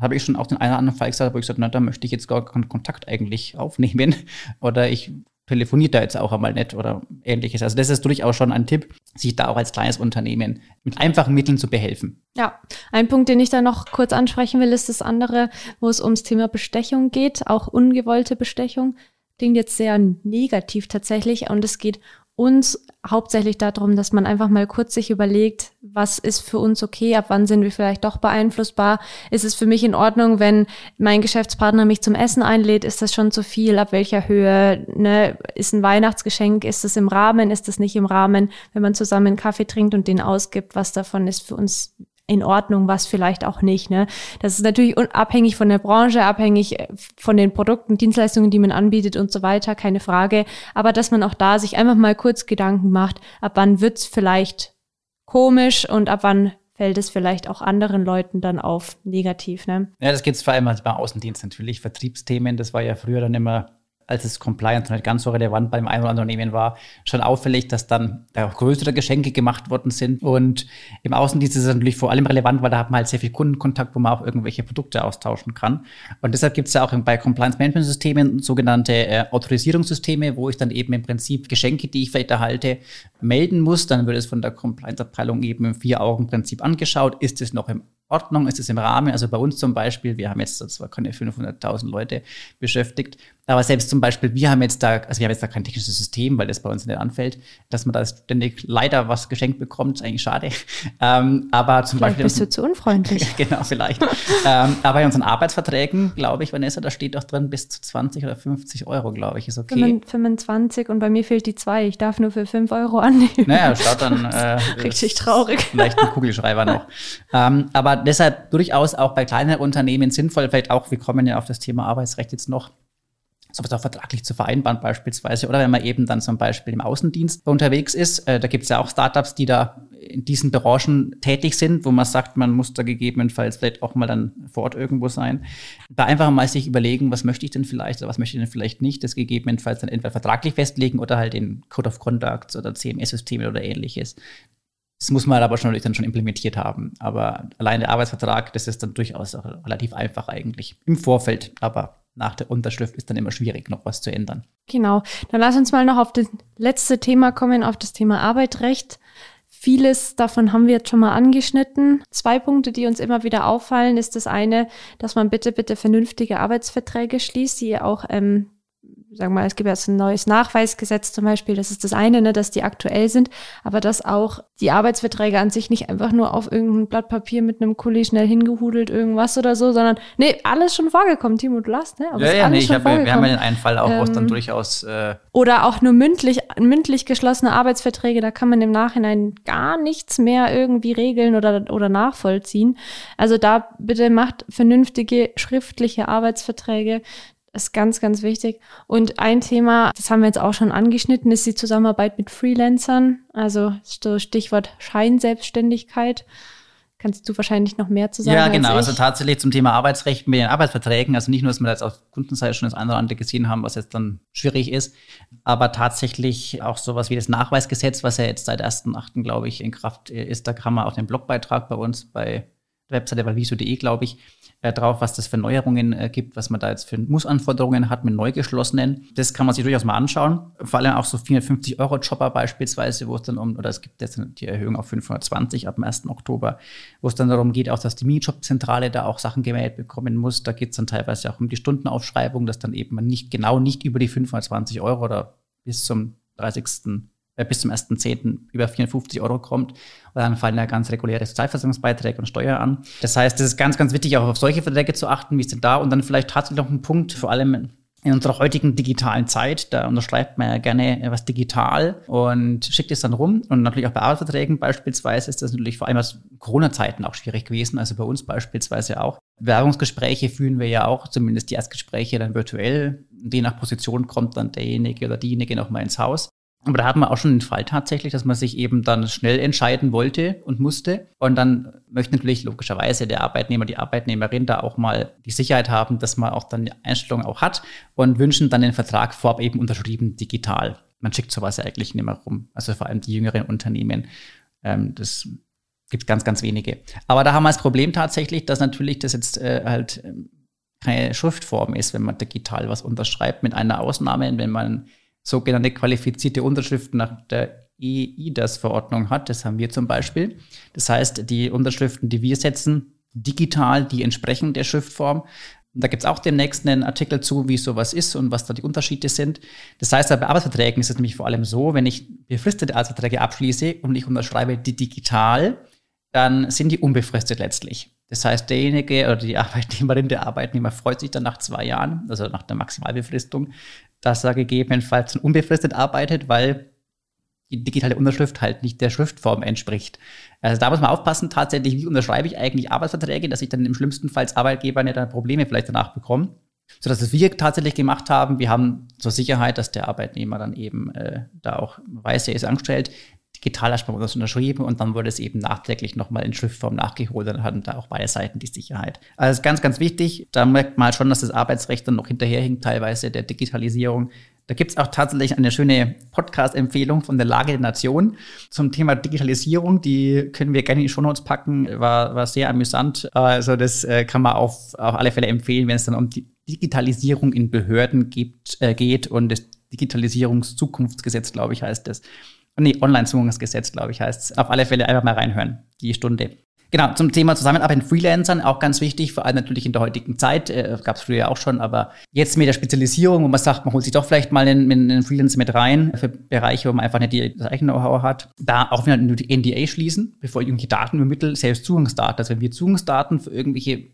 habe ich schon auch den einen oder anderen Fall gesagt, wo ich gesagt, na, da möchte ich jetzt gar keinen Kontakt eigentlich aufnehmen. Oder ich telefoniert da jetzt auch einmal nicht oder ähnliches. Also das ist durchaus schon ein Tipp, sich da auch als kleines Unternehmen mit einfachen Mitteln zu behelfen. Ja, ein Punkt, den ich da noch kurz ansprechen will, ist das andere, wo es ums Thema Bestechung geht, auch ungewollte Bestechung. Klingt jetzt sehr negativ tatsächlich und es geht uns hauptsächlich darum, dass man einfach mal kurz sich überlegt, was ist für uns okay, ab wann sind wir vielleicht doch beeinflussbar. Ist es für mich in Ordnung, wenn mein Geschäftspartner mich zum Essen einlädt? Ist das schon zu viel? Ab welcher Höhe? Ne? Ist ein Weihnachtsgeschenk? Ist es im Rahmen? Ist es nicht im Rahmen? Wenn man zusammen Kaffee trinkt und den ausgibt, was davon ist für uns in Ordnung, was vielleicht auch nicht. Ne? Das ist natürlich abhängig von der Branche, abhängig äh, von den Produkten, Dienstleistungen, die man anbietet und so weiter, keine Frage. Aber dass man auch da sich einfach mal kurz Gedanken macht, ab wann wird's vielleicht komisch und ab wann fällt es vielleicht auch anderen Leuten dann auf negativ. Ne? Ja, das geht vor allem beim Außendienst natürlich. Vertriebsthemen, das war ja früher dann immer als es Compliance nicht ganz so relevant beim einen oder anderen Unternehmen war, schon auffällig, dass dann da auch größere Geschenke gemacht worden sind. Und im Außendienst ist es natürlich vor allem relevant, weil da hat man halt sehr viel Kundenkontakt, wo man auch irgendwelche Produkte austauschen kann. Und deshalb gibt es ja auch bei Compliance Management Systemen sogenannte äh, Autorisierungssysteme, wo ich dann eben im Prinzip Geschenke, die ich vielleicht erhalte, melden muss. Dann wird es von der Compliance-Abteilung eben im Vier-Augen-Prinzip angeschaut. Ist es noch im Ordnung, ist es im Rahmen. Also bei uns zum Beispiel, wir haben jetzt zwar keine 500.000 Leute beschäftigt, aber selbst zum Beispiel, wir haben jetzt da, also wir haben jetzt da kein technisches System, weil das bei uns nicht anfällt, dass man da ständig leider was geschenkt bekommt, ist eigentlich schade. Ähm, aber zum vielleicht Beispiel. Bist du zu unfreundlich? genau, vielleicht. ähm, aber in unseren Arbeitsverträgen, glaube ich, Vanessa, da steht doch drin, bis zu 20 oder 50 Euro, glaube ich, ist okay. 25 und bei mir fehlt die 2. Ich darf nur für 5 Euro annehmen. Naja, statt dann. Äh, Richtig traurig. Vielleicht ein Kugelschreiber noch. ähm, aber deshalb durchaus auch bei kleineren Unternehmen sinnvoll, vielleicht auch, wir kommen ja auf das Thema Arbeitsrecht jetzt noch, sowas auch vertraglich zu vereinbaren beispielsweise. Oder wenn man eben dann zum Beispiel im Außendienst unterwegs ist, äh, da gibt es ja auch Startups, die da in diesen Branchen tätig sind, wo man sagt, man muss da gegebenenfalls vielleicht auch mal dann vor Ort irgendwo sein. Da einfach mal sich überlegen, was möchte ich denn vielleicht oder was möchte ich denn vielleicht nicht, das gegebenenfalls dann entweder vertraglich festlegen oder halt in Code of Conduct oder CMS-Systeme oder ähnliches. Das muss man aber schon, dann schon implementiert haben. Aber allein der Arbeitsvertrag, das ist dann durchaus relativ einfach eigentlich im Vorfeld. Aber nach der Unterschrift ist dann immer schwierig, noch was zu ändern. Genau. Dann lass uns mal noch auf das letzte Thema kommen, auf das Thema Arbeitsrecht. Vieles davon haben wir jetzt schon mal angeschnitten. Zwei Punkte, die uns immer wieder auffallen, ist das eine, dass man bitte, bitte vernünftige Arbeitsverträge schließt, die auch ähm, sagen wir mal, es gibt jetzt ein neues Nachweisgesetz zum Beispiel, das ist das eine, ne, dass die aktuell sind, aber dass auch die Arbeitsverträge an sich nicht einfach nur auf irgendein Blatt Papier mit einem Kuli schnell hingehudelt irgendwas oder so, sondern nee, alles schon vorgekommen, Timo, du lachst, ne? Aber ja, ja, nee, ich hab, wir haben ja den einen Fall auch, ähm, was dann durchaus äh oder auch nur mündlich, mündlich geschlossene Arbeitsverträge, da kann man im Nachhinein gar nichts mehr irgendwie regeln oder, oder nachvollziehen. Also da bitte macht vernünftige schriftliche Arbeitsverträge, ist ganz, ganz wichtig. Und ein Thema, das haben wir jetzt auch schon angeschnitten, ist die Zusammenarbeit mit Freelancern. Also so Stichwort Scheinselbstständigkeit. Kannst du wahrscheinlich noch mehr zu sagen? Ja, genau. Also tatsächlich zum Thema Arbeitsrecht mit den Arbeitsverträgen. Also nicht nur, dass wir jetzt auf Kundenseite schon das eine oder andere gesehen haben, was jetzt dann schwierig ist, aber tatsächlich auch sowas wie das Nachweisgesetz, was ja jetzt seit 1.8. glaube ich in Kraft ist. Da kann man auch den Blogbeitrag bei uns bei Webseite valviso.de, glaube ich, drauf, was das für Neuerungen äh, gibt, was man da jetzt für Mussanforderungen hat mit neu geschlossenen. Das kann man sich durchaus mal anschauen. Vor allem auch so 450 Euro Chopper beispielsweise, wo es dann um, oder es gibt jetzt die Erhöhung auf 520 ab dem 1. Oktober, wo es dann darum geht, auch dass die Minijob-Zentrale da auch Sachen gemeldet bekommen muss. Da geht es dann teilweise auch um die Stundenaufschreibung, dass dann eben man nicht genau nicht über die 520 Euro oder bis zum 30 äh, bis zum 1.10. über 450 Euro kommt. Und dann fallen ja ganz reguläre Sozialversicherungsbeiträge und Steuer an. Das heißt, es ist ganz, ganz wichtig, auch auf solche Verträge zu achten, wie sind da. Und dann vielleicht tatsächlich noch ein Punkt, vor allem in unserer heutigen digitalen Zeit, da unterschreibt man ja gerne was digital und schickt es dann rum. Und natürlich auch bei Arbeitsverträgen beispielsweise ist das natürlich vor allem aus Corona-Zeiten auch schwierig gewesen. Also bei uns beispielsweise auch. Werbungsgespräche führen wir ja auch, zumindest die Erstgespräche dann virtuell. Je nach Position kommt dann derjenige oder diejenige nochmal ins Haus. Aber da hat man auch schon den Fall tatsächlich, dass man sich eben dann schnell entscheiden wollte und musste. Und dann möchte natürlich logischerweise der Arbeitnehmer, die Arbeitnehmerin da auch mal die Sicherheit haben, dass man auch dann die Einstellung auch hat und wünschen dann den Vertrag vorab eben unterschrieben digital. Man schickt sowas ja eigentlich nicht mehr rum. Also vor allem die jüngeren Unternehmen. Ähm, das gibt ganz, ganz wenige. Aber da haben wir das Problem tatsächlich, dass natürlich das jetzt äh, halt ähm, keine Schriftform ist, wenn man digital was unterschreibt, mit einer Ausnahme, wenn man sogenannte qualifizierte Unterschriften nach der EIDAS-Verordnung hat. Das haben wir zum Beispiel. Das heißt, die Unterschriften, die wir setzen, digital, die entsprechen der Schriftform. Und da gibt es auch demnächst einen Artikel zu, wie sowas ist und was da die Unterschiede sind. Das heißt, bei Arbeitsverträgen ist es nämlich vor allem so, wenn ich befristete Arbeitsverträge abschließe und ich unterschreibe die digital, dann sind die unbefristet letztlich. Das heißt, derjenige oder die Arbeitnehmerin, der Arbeitnehmer freut sich dann nach zwei Jahren, also nach der Maximalbefristung, dass er gegebenenfalls unbefristet arbeitet, weil die digitale Unterschrift halt nicht der Schriftform entspricht. Also da muss man aufpassen, tatsächlich, wie unterschreibe ich eigentlich Arbeitsverträge, dass ich dann im schlimmsten Fall als Arbeitgeber nicht dann Probleme vielleicht danach bekomme. So dass es wir tatsächlich gemacht haben, wir haben zur Sicherheit, dass der Arbeitnehmer dann eben äh, da auch weiß, er ist angestellt, digital erstmal unterschrieben und dann wurde es eben nachträglich nochmal in Schriftform nachgeholt. Dann hatten da auch beide Seiten die Sicherheit. Also ganz, ganz wichtig. Da merkt man schon, dass das Arbeitsrecht dann noch hinterherhinkt, teilweise der Digitalisierung. Da gibt es auch tatsächlich eine schöne Podcast-Empfehlung von der Lage der Nation zum Thema Digitalisierung. Die können wir gerne in die Shownotes packen. War, war sehr amüsant. Also das äh, kann man auf, auf alle Fälle empfehlen, wenn es dann um die Digitalisierung in Behörden gibt, äh, geht und das Digitalisierungszukunftsgesetz, glaube ich, heißt das. Nee, Online-Zugangsgesetz, glaube ich, heißt es. Auf alle Fälle einfach mal reinhören, die Stunde. Genau, zum Thema Zusammenarbeit mit Freelancern, auch ganz wichtig, vor allem natürlich in der heutigen Zeit, äh, gab es früher auch schon, aber jetzt mit der Spezialisierung, wo man sagt, man holt sich doch vielleicht mal einen, einen Freelancer mit rein für Bereiche, wo man einfach nicht die, das eigene Know-how hat, da auch wieder die NDA schließen, bevor ich irgendwelche Daten übermittle, selbst Zugangsdaten. Also wenn wir Zugangsdaten für irgendwelche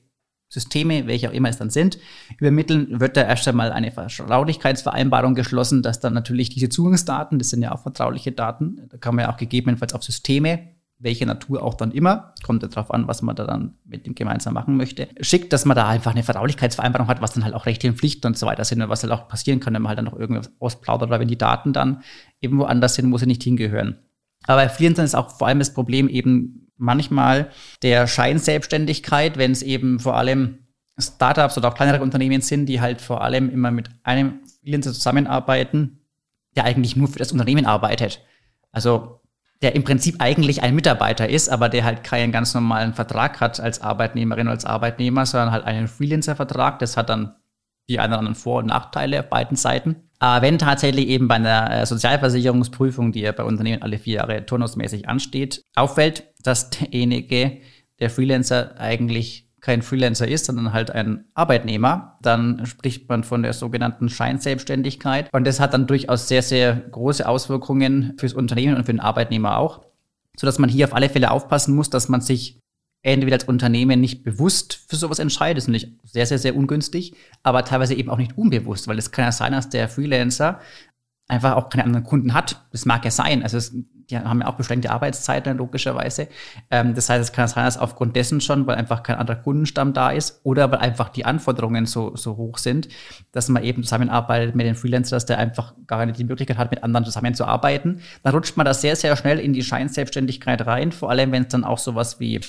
Systeme, welche auch immer es dann sind, übermitteln, wird da erst einmal eine Vertraulichkeitsvereinbarung geschlossen, dass dann natürlich diese Zugangsdaten, das sind ja auch vertrauliche Daten, da kann man ja auch gegebenenfalls auf Systeme, welche Natur auch dann immer, kommt ja darauf an, was man da dann mit dem gemeinsam machen möchte, schickt, dass man da einfach eine Vertraulichkeitsvereinbarung hat, was dann halt auch Rechte und Pflichten und so weiter sind und was halt auch passieren kann, wenn man halt dann noch irgendwas ausplaudert oder wenn die Daten dann irgendwo anders sind, wo sie nicht hingehören. Aber bei Freelancern ist auch vor allem das Problem eben manchmal der Scheinselbstständigkeit, wenn es eben vor allem Startups oder auch kleinere Unternehmen sind, die halt vor allem immer mit einem Freelancer zusammenarbeiten, der eigentlich nur für das Unternehmen arbeitet. Also der im Prinzip eigentlich ein Mitarbeiter ist, aber der halt keinen ganz normalen Vertrag hat als Arbeitnehmerin oder als Arbeitnehmer, sondern halt einen Freelancer-Vertrag. Das hat dann die einen oder anderen Vor- und Nachteile auf beiden Seiten. Aber wenn tatsächlich eben bei einer äh, Sozialversicherungsprüfung, die ja bei Unternehmen alle vier Jahre turnusmäßig ansteht, auffällt, dass derjenige, der Freelancer eigentlich kein Freelancer ist, sondern halt ein Arbeitnehmer, dann spricht man von der sogenannten Scheinselbstständigkeit. Und das hat dann durchaus sehr, sehr große Auswirkungen fürs Unternehmen und für den Arbeitnehmer auch, sodass man hier auf alle Fälle aufpassen muss, dass man sich entweder als Unternehmen nicht bewusst für sowas ist nämlich sehr, sehr, sehr ungünstig, aber teilweise eben auch nicht unbewusst, weil es kann ja sein, dass der Freelancer einfach auch keine anderen Kunden hat. Das mag ja sein. Also es, die haben ja auch beschränkte Arbeitszeiten logischerweise. Ähm, das heißt, es kann sein, dass aufgrund dessen schon, weil einfach kein anderer Kundenstamm da ist oder weil einfach die Anforderungen so, so hoch sind, dass man eben zusammenarbeitet mit den Freelancern, dass der einfach gar nicht die Möglichkeit hat, mit anderen zusammenzuarbeiten. Dann rutscht man da sehr, sehr schnell in die Scheinselbstständigkeit rein, vor allem wenn es dann auch sowas wie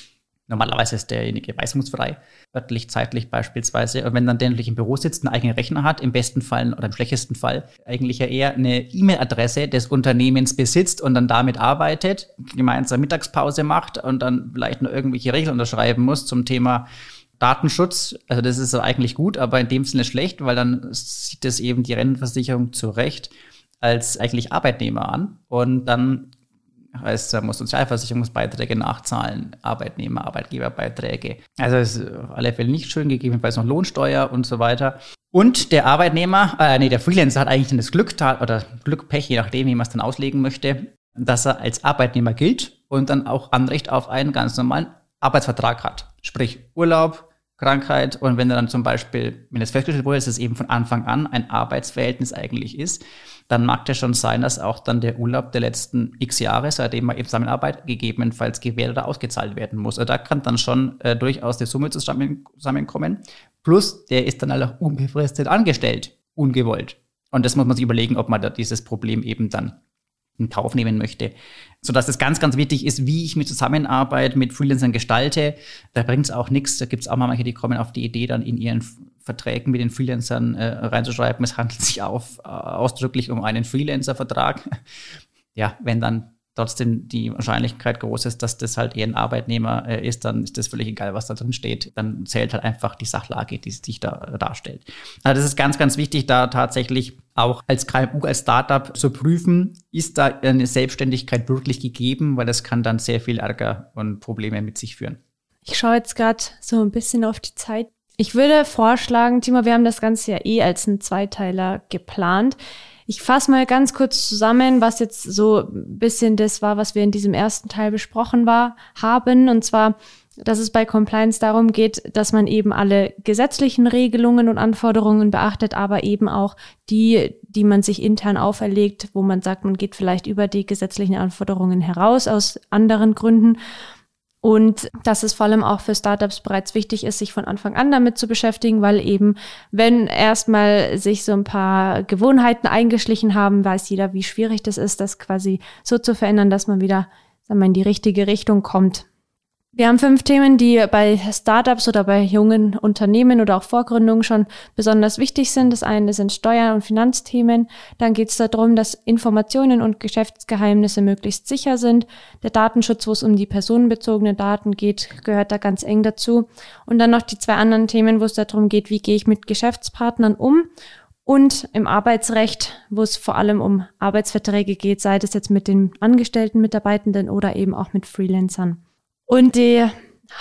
Normalerweise ist derjenige weisungsfrei, örtlich, zeitlich beispielsweise. Und wenn dann der natürlich im Büro sitzt, einen eigenen Rechner hat, im besten Fall oder im schlechtesten Fall eigentlich ja eher eine E-Mail-Adresse des Unternehmens besitzt und dann damit arbeitet, gemeinsam Mittagspause macht und dann vielleicht noch irgendwelche Regeln unterschreiben muss zum Thema Datenschutz. Also das ist eigentlich gut, aber in dem Sinne schlecht, weil dann sieht es eben die Rentenversicherung zu Recht als eigentlich Arbeitnehmer an. Und dann Heißt, er muss Sozialversicherungsbeiträge nachzahlen, Arbeitnehmer, Arbeitgeberbeiträge. Also es ist auf alle Fälle nicht schön, gegebenenfalls noch Lohnsteuer und so weiter. Und der Arbeitnehmer, äh, nee, der Freelancer hat eigentlich dann das Glück oder Glück, Pech, je nachdem, wie man es dann auslegen möchte, dass er als Arbeitnehmer gilt und dann auch Anrecht auf einen ganz normalen Arbeitsvertrag hat. Sprich Urlaub, Krankheit und wenn er dann zum Beispiel, wenn es festgestellt wurde, dass es eben von Anfang an ein Arbeitsverhältnis eigentlich ist, dann mag das schon sein, dass auch dann der Urlaub der letzten x Jahre, seitdem man eben Zusammenarbeit gegebenenfalls gewährt oder ausgezahlt werden muss. Also da kann dann schon äh, durchaus die Summe zusammenkommen. Plus, der ist dann auch unbefristet angestellt, ungewollt. Und das muss man sich überlegen, ob man da dieses Problem eben dann in Kauf nehmen möchte. Sodass es ganz, ganz wichtig ist, wie ich mit Zusammenarbeit mit Freelancern gestalte. Da bringt es auch nichts. Da gibt es auch mal manche, die kommen auf die Idee, dann in ihren Verträgen mit den Freelancern äh, reinzuschreiben, es handelt sich auf, äh, ausdrücklich um einen Freelancer-Vertrag. ja, wenn dann trotzdem die Wahrscheinlichkeit groß ist, dass das halt eher ein Arbeitnehmer äh, ist, dann ist das völlig egal, was da drin steht. Dann zählt halt einfach die Sachlage, die sich da darstellt. Also das ist ganz, ganz wichtig, da tatsächlich auch als KMU, als Startup zu prüfen, ist da eine Selbstständigkeit wirklich gegeben, weil das kann dann sehr viel Ärger und Probleme mit sich führen. Ich schaue jetzt gerade so ein bisschen auf die Zeit. Ich würde vorschlagen, Timo, wir haben das Ganze ja eh als ein Zweiteiler geplant. Ich fasse mal ganz kurz zusammen, was jetzt so ein bisschen das war, was wir in diesem ersten Teil besprochen war, haben. Und zwar, dass es bei Compliance darum geht, dass man eben alle gesetzlichen Regelungen und Anforderungen beachtet, aber eben auch die, die man sich intern auferlegt, wo man sagt, man geht vielleicht über die gesetzlichen Anforderungen heraus aus anderen Gründen. Und dass es vor allem auch für Startups bereits wichtig ist, sich von Anfang an damit zu beschäftigen, weil eben, wenn erstmal sich so ein paar Gewohnheiten eingeschlichen haben, weiß jeder, wie schwierig das ist, das quasi so zu verändern, dass man wieder sagen wir, in die richtige Richtung kommt. Wir haben fünf Themen, die bei Startups oder bei jungen Unternehmen oder auch Vorgründungen schon besonders wichtig sind. Das eine sind Steuern- und Finanzthemen. Dann geht es darum, dass Informationen und Geschäftsgeheimnisse möglichst sicher sind. Der Datenschutz, wo es um die personenbezogenen Daten geht, gehört da ganz eng dazu. Und dann noch die zwei anderen Themen, wo es darum geht, wie gehe ich mit Geschäftspartnern um und im Arbeitsrecht, wo es vor allem um Arbeitsverträge geht, sei das jetzt mit den angestellten Mitarbeitenden oder eben auch mit Freelancern. Und die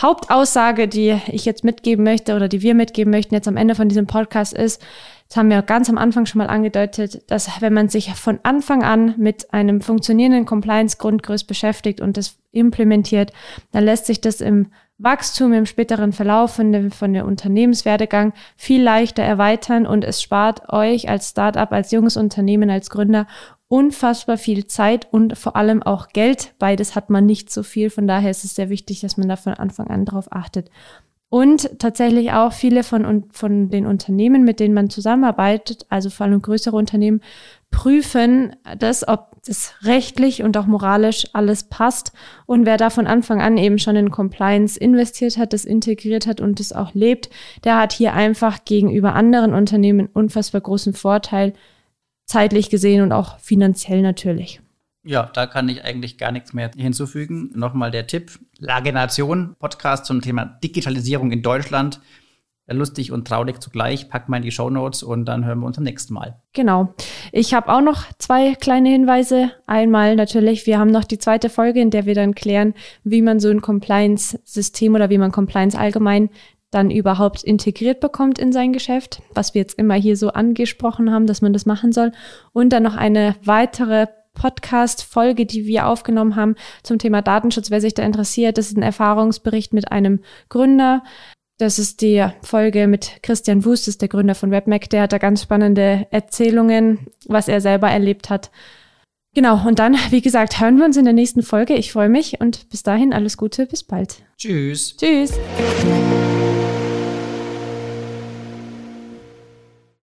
Hauptaussage, die ich jetzt mitgeben möchte oder die wir mitgeben möchten jetzt am Ende von diesem Podcast ist, das haben wir ganz am Anfang schon mal angedeutet, dass wenn man sich von Anfang an mit einem funktionierenden Compliance-Grundgerüst beschäftigt und das implementiert, dann lässt sich das im Wachstum im späteren Verlauf von dem, von der Unternehmenswerdegang viel leichter erweitern und es spart euch als Startup, als junges Unternehmen, als Gründer unfassbar viel Zeit und vor allem auch Geld. Beides hat man nicht so viel. Von daher ist es sehr wichtig, dass man da von Anfang an drauf achtet. Und tatsächlich auch viele von, von den Unternehmen, mit denen man zusammenarbeitet, also vor allem größere Unternehmen, prüfen das, ob das rechtlich und auch moralisch alles passt. Und wer da von Anfang an eben schon in Compliance investiert hat, das integriert hat und das auch lebt, der hat hier einfach gegenüber anderen Unternehmen unfassbar großen Vorteil, zeitlich gesehen und auch finanziell natürlich. Ja, da kann ich eigentlich gar nichts mehr hinzufügen. Nochmal der Tipp: Lage Nation, Podcast zum Thema Digitalisierung in Deutschland. Lustig und traurig zugleich. Packt mal in die Show Notes und dann hören wir uns am nächsten Mal. Genau. Ich habe auch noch zwei kleine Hinweise. Einmal natürlich, wir haben noch die zweite Folge, in der wir dann klären, wie man so ein Compliance-System oder wie man Compliance allgemein dann überhaupt integriert bekommt in sein Geschäft, was wir jetzt immer hier so angesprochen haben, dass man das machen soll. Und dann noch eine weitere Podcast-Folge, die wir aufgenommen haben zum Thema Datenschutz. Wer sich da interessiert, das ist ein Erfahrungsbericht mit einem Gründer. Das ist die Folge mit Christian Wust, ist der Gründer von WebMac. Der hat da ganz spannende Erzählungen, was er selber erlebt hat. Genau, und dann, wie gesagt, hören wir uns in der nächsten Folge. Ich freue mich und bis dahin alles Gute, bis bald. Tschüss. Tschüss.